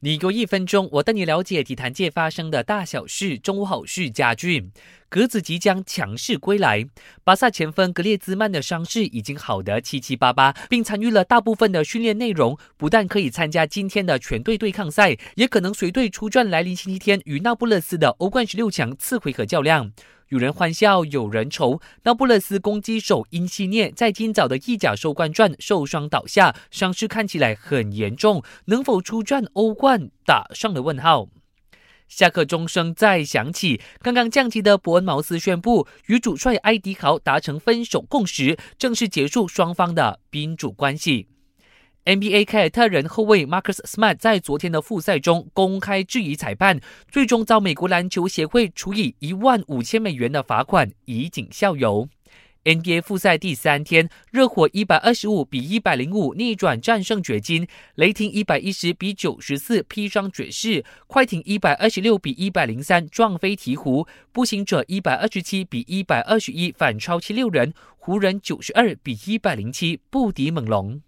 你给我一分钟，我带你了解体坛界发生的大小事。中午好事家俊，格子即将强势归来。巴萨前锋格列兹曼的伤势已经好得七七八八，并参与了大部分的训练内容，不但可以参加今天的全队对抗赛，也可能随队出战来临星期天与那不勒斯的欧冠十六强次回合较量。有人欢笑，有人愁。那不勒斯攻击手因西涅在今早的意甲收官战受伤倒下，伤势看起来很严重，能否出战欧冠打上了问号。下课钟声再响起，刚刚降级的伯恩茅斯宣布与主帅埃迪豪达成分手共识，正式结束双方的宾主关系。NBA 凯尔特人后卫 Marcus Smart 在昨天的复赛中公开质疑裁判，最终遭美国篮球协会处以一万五千美元的罚款，以儆效尤。NBA 复赛第三天，热火一百二十五比一百零五逆转战胜掘金，雷霆一百一十比九十四披伤爵士，快艇一百二十六比一百零三撞飞鹈鹕，步行者一百二十七比一百二十一反超七六人，湖人九十二比一百零七不敌猛龙。